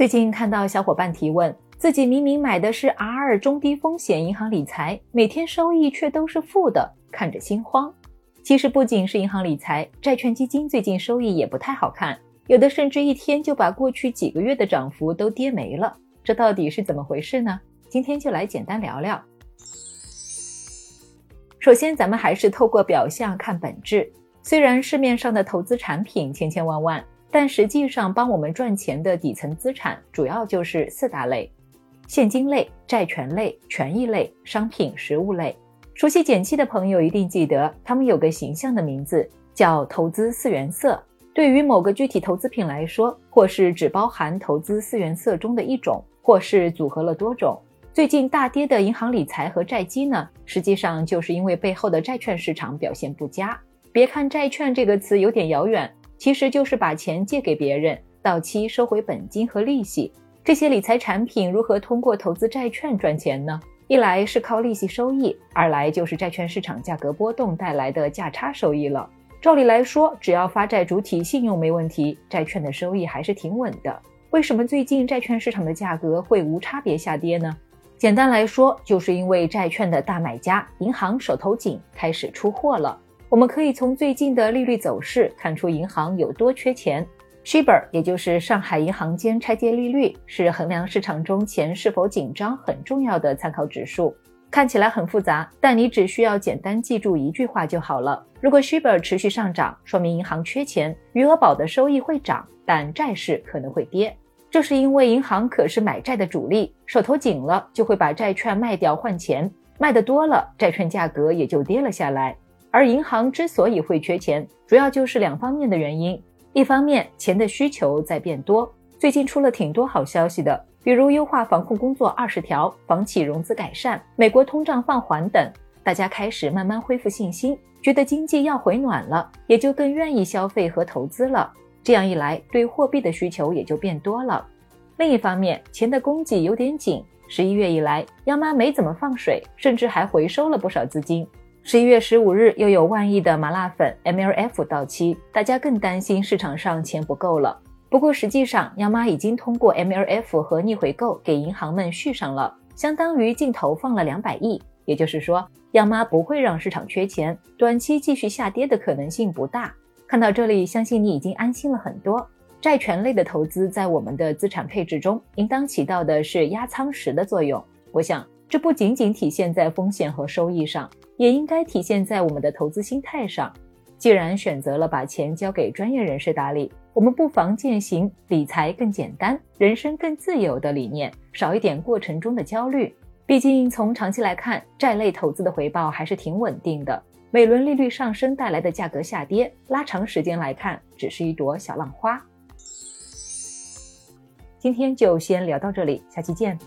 最近看到小伙伴提问，自己明明买的是 R 中低风险银行理财，每天收益却都是负的，看着心慌。其实不仅是银行理财，债券基金最近收益也不太好看，有的甚至一天就把过去几个月的涨幅都跌没了。这到底是怎么回事呢？今天就来简单聊聊。首先，咱们还是透过表象看本质。虽然市面上的投资产品千千万万。但实际上，帮我们赚钱的底层资产主要就是四大类：现金类、债权类、权益类、商品实物类。熟悉减七的朋友一定记得，他们有个形象的名字叫“投资四原色”。对于某个具体投资品来说，或是只包含投资四原色中的一种，或是组合了多种。最近大跌的银行理财和债基呢，实际上就是因为背后的债券市场表现不佳。别看债券这个词有点遥远。其实就是把钱借给别人，到期收回本金和利息。这些理财产品如何通过投资债券赚钱呢？一来是靠利息收益，二来就是债券市场价格波动带来的价差收益了。照理来说，只要发债主体信用没问题，债券的收益还是挺稳的。为什么最近债券市场的价格会无差别下跌呢？简单来说，就是因为债券的大买家银行手头紧，开始出货了。我们可以从最近的利率走势看出银行有多缺钱。Shibor，也就是上海银行间拆借利率，是衡量市场中钱是否紧张很重要的参考指数。看起来很复杂，但你只需要简单记住一句话就好了：如果 Shibor 持续上涨，说明银行缺钱，余额宝的收益会涨，但债市可能会跌。这是因为银行可是买债的主力，手头紧了就会把债券卖掉换钱，卖的多了，债券价格也就跌了下来。而银行之所以会缺钱，主要就是两方面的原因。一方面，钱的需求在变多，最近出了挺多好消息的，比如优化防控工作二十条、房企融资改善、美国通胀放缓等，大家开始慢慢恢复信心，觉得经济要回暖了，也就更愿意消费和投资了。这样一来，对货币的需求也就变多了。另一方面，钱的供给有点紧，十一月以来，央妈没怎么放水，甚至还回收了不少资金。十一月十五日，又有万亿的麻辣粉 MLF 到期，大家更担心市场上钱不够了。不过实际上，央妈已经通过 MLF 和逆回购给银行们续上了，相当于净投放了两百亿。也就是说，央妈不会让市场缺钱，短期继续下跌的可能性不大。看到这里，相信你已经安心了很多。债权类的投资在我们的资产配置中，应当起到的是压舱石的作用。我想，这不仅仅体现在风险和收益上。也应该体现在我们的投资心态上。既然选择了把钱交给专业人士打理，我们不妨践行理财更简单、人生更自由的理念，少一点过程中的焦虑。毕竟从长期来看，债类投资的回报还是挺稳定的。每轮利率上升带来的价格下跌，拉长时间来看，只是一朵小浪花。今天就先聊到这里，下期见。